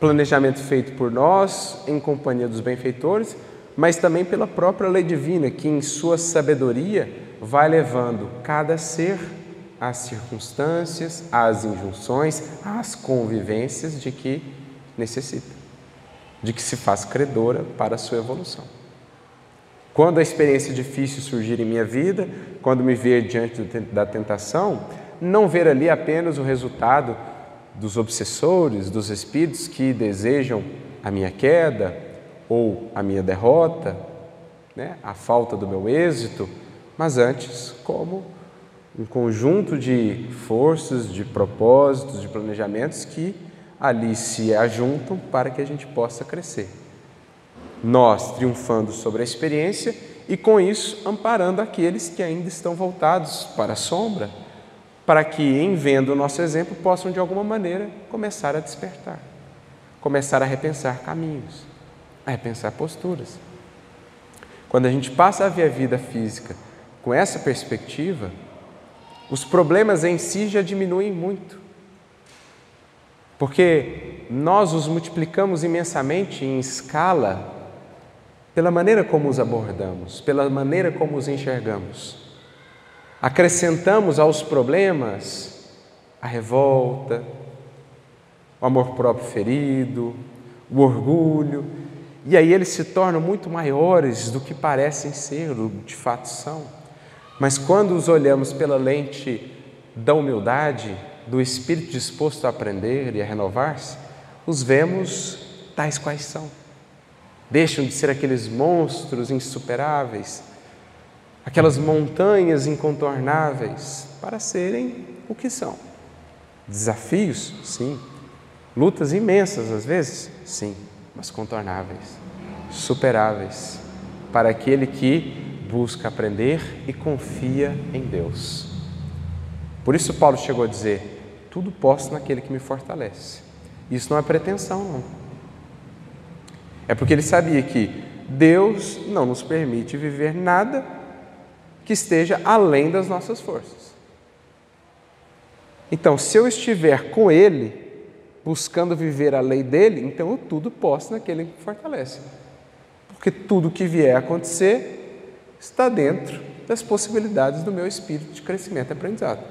Planejamento feito por nós, em companhia dos benfeitores, mas também pela própria lei divina, que em sua sabedoria vai levando cada ser às circunstâncias, às injunções, às convivências de que necessita, de que se faz credora para a sua evolução. Quando a experiência difícil surgir em minha vida, quando me ver diante da tentação, não ver ali apenas o resultado dos obsessores, dos espíritos que desejam a minha queda, ou a minha derrota, né, a falta do meu êxito, mas antes como um conjunto de forças, de propósitos, de planejamentos que ali se ajuntam para que a gente possa crescer. Nós triunfando sobre a experiência e com isso amparando aqueles que ainda estão voltados para a sombra, para que, em vendo o nosso exemplo, possam de alguma maneira começar a despertar, começar a repensar caminhos a repensar posturas. Quando a gente passa a ver a vida física com essa perspectiva, os problemas em si já diminuem muito. Porque nós os multiplicamos imensamente em escala pela maneira como os abordamos, pela maneira como os enxergamos. Acrescentamos aos problemas a revolta, o amor próprio ferido, o orgulho, e aí eles se tornam muito maiores do que parecem ser, de fato são. Mas quando os olhamos pela lente da humildade, do espírito disposto a aprender e a renovar-se, os vemos tais quais são. Deixam de ser aqueles monstros insuperáveis, aquelas montanhas incontornáveis, para serem o que são. Desafios, sim. Lutas imensas às vezes, sim mas contornáveis, superáveis, para aquele que busca aprender e confia em Deus. Por isso, Paulo chegou a dizer: tudo posso naquele que me fortalece. Isso não é pretensão, não. É porque ele sabia que Deus não nos permite viver nada que esteja além das nossas forças. Então, se eu estiver com Ele, buscando viver a lei dele, então eu tudo posso naquele que me fortalece. Porque tudo que vier a acontecer está dentro das possibilidades do meu espírito de crescimento e aprendizado.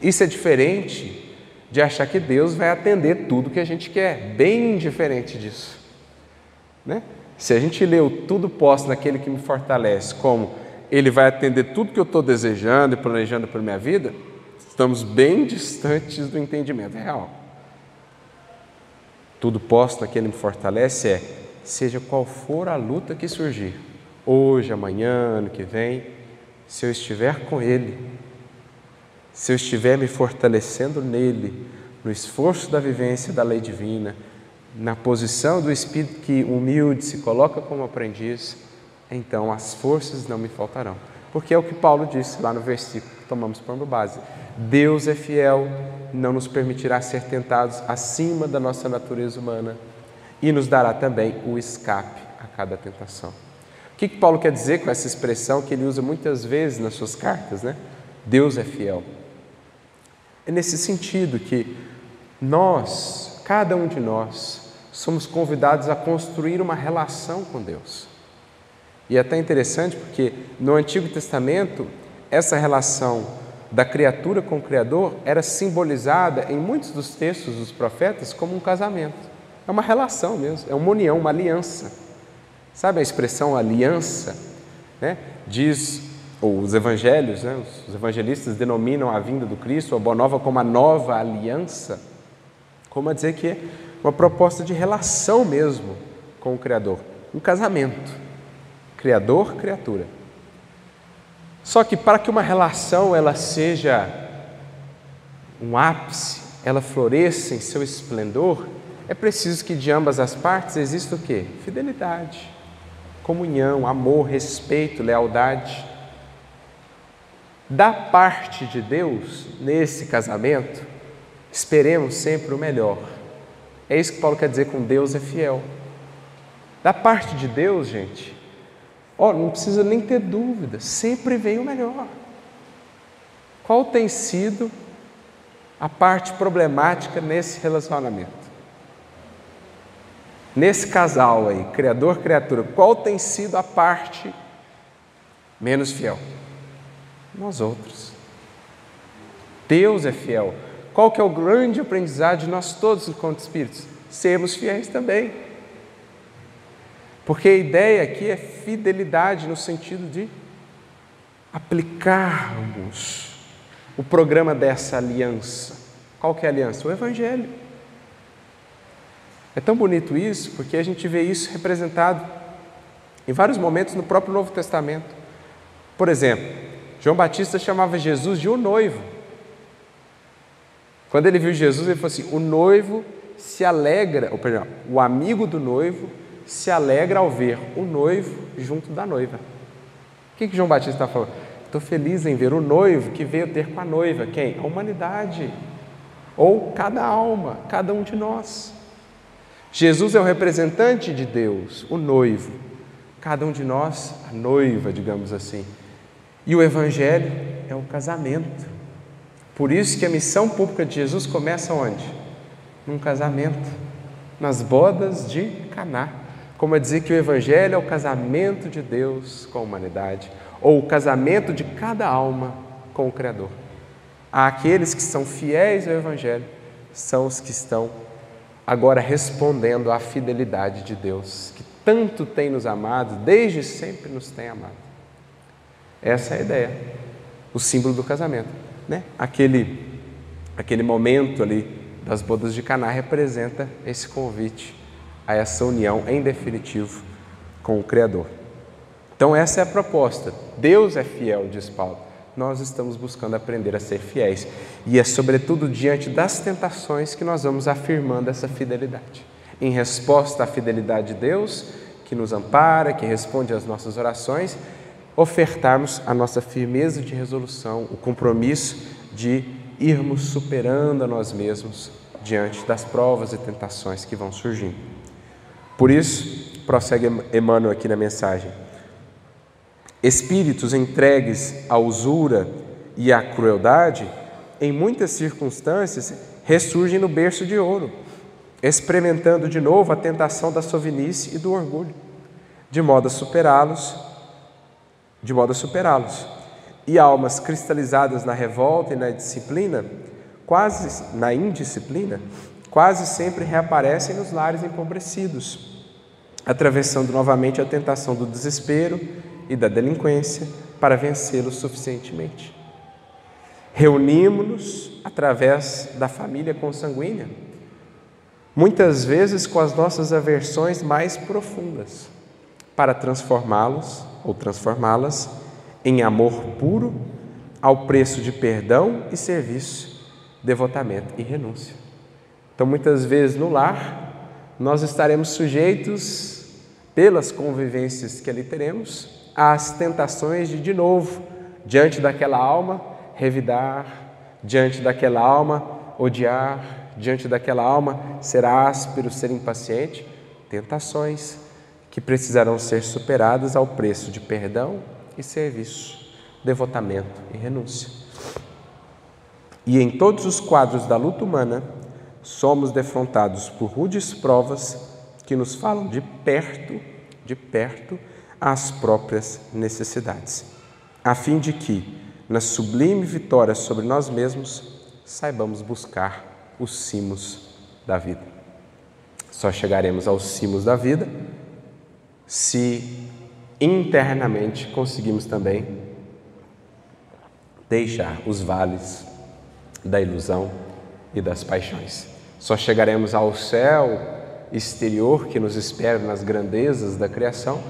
Isso é diferente de achar que Deus vai atender tudo que a gente quer, bem diferente disso. Né? Se a gente leu tudo posso naquele que me fortalece, como ele vai atender tudo que eu estou desejando e planejando para a minha vida, estamos bem distantes do entendimento real. Tudo posso naquele que me fortalece é, seja qual for a luta que surgir, hoje, amanhã, ano que vem, se eu estiver com Ele, se eu estiver me fortalecendo nele, no esforço da vivência da lei divina, na posição do espírito que humilde se coloca como aprendiz, então as forças não me faltarão. Porque é o que Paulo disse lá no versículo que tomamos como base. Deus é fiel, não nos permitirá ser tentados acima da nossa natureza humana e nos dará também o escape a cada tentação. O que, que Paulo quer dizer com essa expressão que ele usa muitas vezes nas suas cartas, né? Deus é fiel. É nesse sentido que nós, cada um de nós, somos convidados a construir uma relação com Deus. E é até interessante porque no Antigo Testamento, essa relação da criatura com o Criador era simbolizada em muitos dos textos dos profetas como um casamento. É uma relação mesmo, é uma união, uma aliança. Sabe a expressão aliança? Né? Diz ou os evangelhos, né, os evangelistas denominam a vinda do Cristo, a Boa Nova, como a nova aliança, como a dizer que é uma proposta de relação mesmo com o Criador, um casamento, Criador, criatura. Só que para que uma relação ela seja um ápice, ela floresça em seu esplendor, é preciso que de ambas as partes exista o quê? Fidelidade, comunhão, amor, respeito, lealdade. Da parte de Deus, nesse casamento, esperemos sempre o melhor. É isso que Paulo quer dizer com Deus é fiel. Da parte de Deus, gente, ó, não precisa nem ter dúvida, sempre vem o melhor. Qual tem sido a parte problemática nesse relacionamento? Nesse casal aí, criador, criatura, qual tem sido a parte menos fiel? nós outros. Deus é fiel. Qual que é o grande aprendizado de nós todos enquanto espíritos? Sermos fiéis também. Porque a ideia aqui é fidelidade no sentido de aplicarmos o programa dessa aliança. Qual que é a aliança? O Evangelho. É tão bonito isso, porque a gente vê isso representado em vários momentos no próprio Novo Testamento. Por exemplo, João Batista chamava Jesus de o noivo. Quando ele viu Jesus, ele falou assim: o noivo se alegra, ou perdão, o amigo do noivo se alegra ao ver o noivo junto da noiva. O que, que João Batista está falando? Estou feliz em ver o noivo que veio ter com a noiva. Quem? A humanidade. Ou cada alma, cada um de nós. Jesus é o representante de Deus, o noivo. Cada um de nós, a noiva, digamos assim. E o Evangelho é o casamento. Por isso que a missão pública de Jesus começa onde? Num casamento, nas bodas de Caná. Como é dizer que o Evangelho é o casamento de Deus com a humanidade, ou o casamento de cada alma com o Criador. Aqueles que são fiéis ao Evangelho são os que estão agora respondendo à fidelidade de Deus, que tanto tem nos amado, desde sempre nos tem amado. Essa é a ideia, o símbolo do casamento. Né? Aquele, aquele momento ali das bodas de Caná representa esse convite a essa união em definitivo com o Criador. Então essa é a proposta. Deus é fiel, diz Paulo. Nós estamos buscando aprender a ser fiéis. E é sobretudo diante das tentações que nós vamos afirmando essa fidelidade. Em resposta à fidelidade de Deus, que nos ampara, que responde às nossas orações, ofertarmos a nossa firmeza de resolução, o compromisso de irmos superando a nós mesmos diante das provas e tentações que vão surgindo. Por isso, prossegue Emmanuel aqui na mensagem. Espíritos entregues à usura e à crueldade, em muitas circunstâncias, ressurgem no berço de ouro, experimentando de novo a tentação da sovinice e do orgulho, de modo a superá-los, de modo a superá-los. E almas cristalizadas na revolta e na disciplina, quase na indisciplina, quase sempre reaparecem nos lares empobrecidos, atravessando novamente a tentação do desespero e da delinquência para vencê-lo suficientemente. Reunimos-nos através da família consanguínea, muitas vezes com as nossas aversões mais profundas, para transformá-los ou transformá-las em amor puro, ao preço de perdão e serviço, devotamento e renúncia. Então, muitas vezes no lar, nós estaremos sujeitos, pelas convivências que ali teremos, às tentações de, de novo, diante daquela alma, revidar, diante daquela alma, odiar, diante daquela alma, ser áspero, ser impaciente. Tentações que precisarão ser superadas ao preço de perdão e serviço, devotamento e renúncia. E em todos os quadros da luta humana, somos defrontados por rudes provas que nos falam de perto, de perto, às próprias necessidades, a fim de que, na sublime vitória sobre nós mesmos, saibamos buscar os cimos da vida. Só chegaremos aos cimos da vida se internamente conseguimos também deixar os vales da ilusão e das paixões. Só chegaremos ao céu exterior que nos espera nas grandezas da criação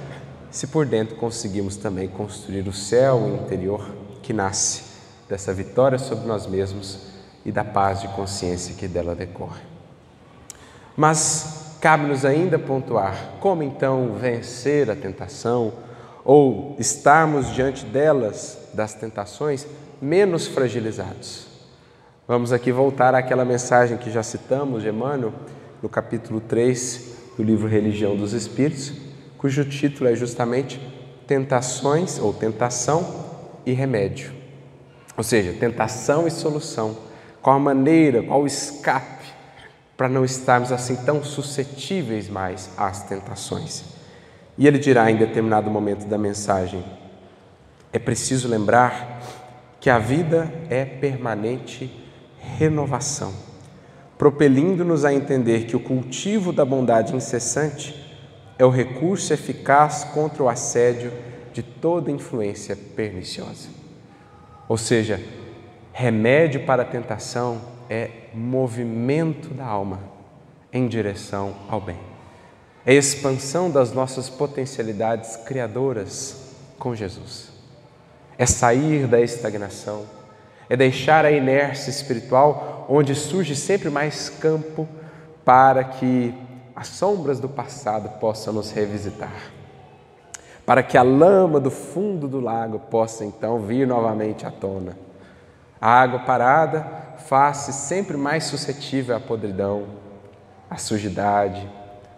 se por dentro conseguimos também construir o céu interior que nasce dessa vitória sobre nós mesmos e da paz de consciência que dela decorre. Mas cabe-nos ainda pontuar como então vencer a tentação ou estarmos diante delas, das tentações, menos fragilizados. Vamos aqui voltar àquela mensagem que já citamos de Emmanuel, no capítulo 3 do livro Religião dos Espíritos, cujo título é justamente Tentações ou Tentação e remédio. Ou seja, tentação e solução. Qual a maneira, qual o escape para não estarmos assim tão suscetíveis mais às tentações. E ele dirá em determinado momento da mensagem: é preciso lembrar que a vida é permanente renovação, propelindo-nos a entender que o cultivo da bondade incessante é o recurso eficaz contra o assédio de toda influência perniciosa. Ou seja, remédio para a tentação é movimento da alma em direção ao bem. É expansão das nossas potencialidades criadoras com Jesus. É sair da estagnação, é deixar a inércia espiritual onde surge sempre mais campo para que as sombras do passado possam nos revisitar para que a lama do fundo do lago possa então vir novamente à tona. A água parada faz-se sempre mais suscetível à podridão, à sujidade,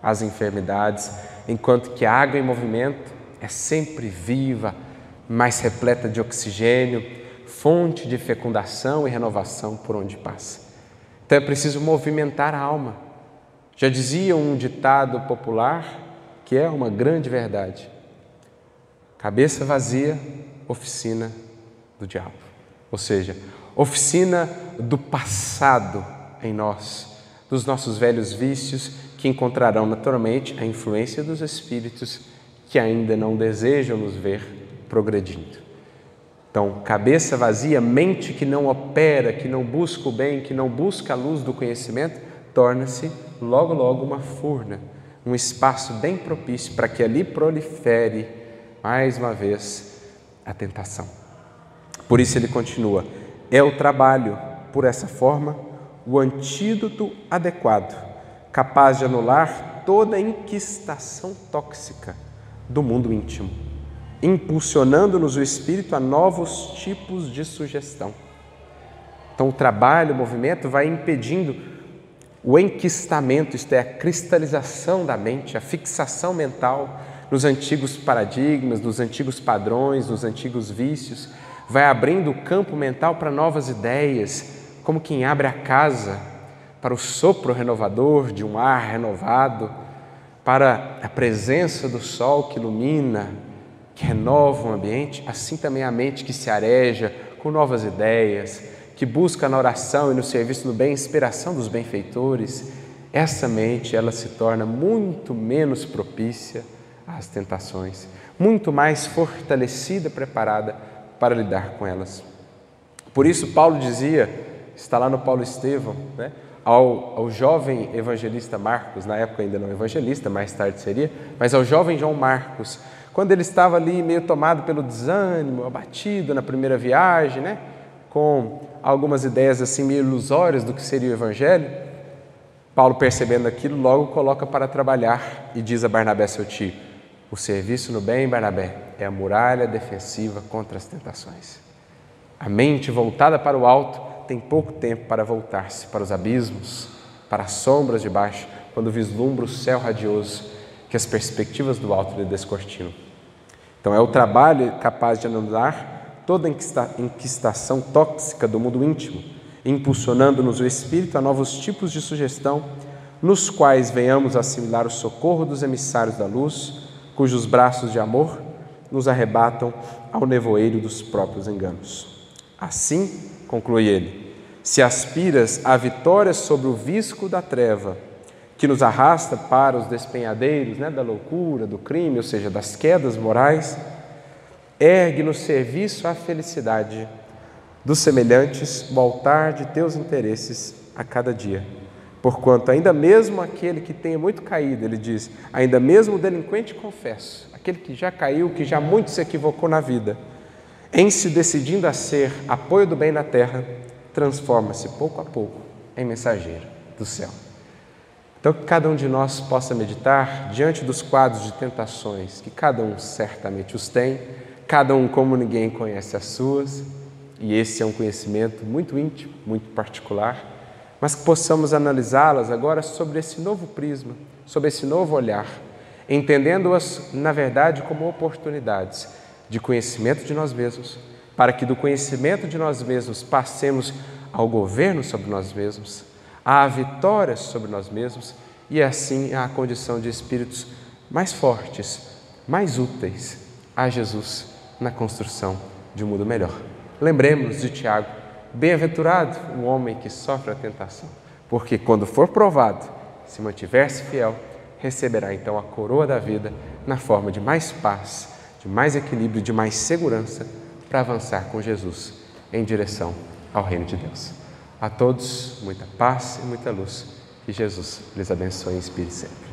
às enfermidades, enquanto que a água em movimento é sempre viva, mais repleta de oxigênio, fonte de fecundação e renovação por onde passa. Então é preciso movimentar a alma. Já dizia um ditado popular que é uma grande verdade Cabeça vazia, oficina do diabo. Ou seja, oficina do passado em nós, dos nossos velhos vícios que encontrarão naturalmente a influência dos espíritos que ainda não desejam nos ver progredindo. Então, cabeça vazia, mente que não opera, que não busca o bem, que não busca a luz do conhecimento, torna-se logo, logo uma furna, um espaço bem propício para que ali prolifere mais uma vez a tentação. Por isso ele continua: é o trabalho, por essa forma, o antídoto adequado, capaz de anular toda a inquistação tóxica do mundo íntimo, impulsionando-nos o espírito a novos tipos de sugestão. Então, o trabalho, o movimento vai impedindo o enquistamento, isto é, a cristalização da mente, a fixação mental nos antigos paradigmas, nos antigos padrões, nos antigos vícios, vai abrindo o campo mental para novas ideias, como quem abre a casa para o sopro renovador de um ar renovado, para a presença do sol que ilumina, que renova o ambiente, assim também a mente que se areja com novas ideias, que busca na oração e no serviço do bem inspiração dos benfeitores, essa mente ela se torna muito menos propícia às tentações, muito mais fortalecida, preparada para lidar com elas. Por isso Paulo dizia, está lá no Paulo Estevão, né? ao, ao jovem evangelista Marcos, na época ainda não evangelista, mais tarde seria, mas ao jovem João Marcos, quando ele estava ali meio tomado pelo desânimo, abatido na primeira viagem, né? Com algumas ideias assim meio ilusórias do que seria o evangelho, Paulo percebendo aquilo, logo coloca para trabalhar e diz a Barnabé seu tio: o serviço no bem, Barnabé, é a muralha defensiva contra as tentações. A mente voltada para o alto tem pouco tempo para voltar-se para os abismos, para as sombras de baixo, quando vislumbra o céu radioso que as perspectivas do alto lhe descortinam. Então, é o trabalho capaz de anular toda inquistação tóxica do mundo íntimo, impulsionando-nos o espírito a novos tipos de sugestão, nos quais venhamos assimilar o socorro dos emissários da luz, cujos braços de amor nos arrebatam ao nevoeiro dos próprios enganos. Assim, conclui ele, se aspiras à vitória sobre o visco da treva, que nos arrasta para os despenhadeiros né, da loucura, do crime, ou seja, das quedas morais, ergue no serviço à felicidade dos semelhantes o altar de teus interesses a cada dia. Porquanto, ainda mesmo aquele que tenha muito caído, ele diz, ainda mesmo o delinquente confesso, aquele que já caiu, que já muito se equivocou na vida, em se decidindo a ser apoio do bem na terra, transforma-se pouco a pouco em mensageiro do céu. Então, que cada um de nós possa meditar diante dos quadros de tentações, que cada um certamente os tem, cada um como ninguém conhece as suas, e esse é um conhecimento muito íntimo, muito particular, mas que possamos analisá-las agora sobre esse novo prisma, sobre esse novo olhar, entendendo-as, na verdade, como oportunidades de conhecimento de nós mesmos, para que do conhecimento de nós mesmos passemos ao governo sobre nós mesmos, à vitória sobre nós mesmos e assim à condição de espíritos mais fortes, mais úteis a Jesus na construção de um mundo melhor. Lembremos de Tiago: bem-aventurado o homem que sofre a tentação, porque quando for provado, se mantiver-se fiel, receberá então a coroa da vida na forma de mais paz de mais equilíbrio, de mais segurança para avançar com Jesus em direção ao reino de Deus. A todos, muita paz e muita luz. Que Jesus lhes abençoe e inspire sempre.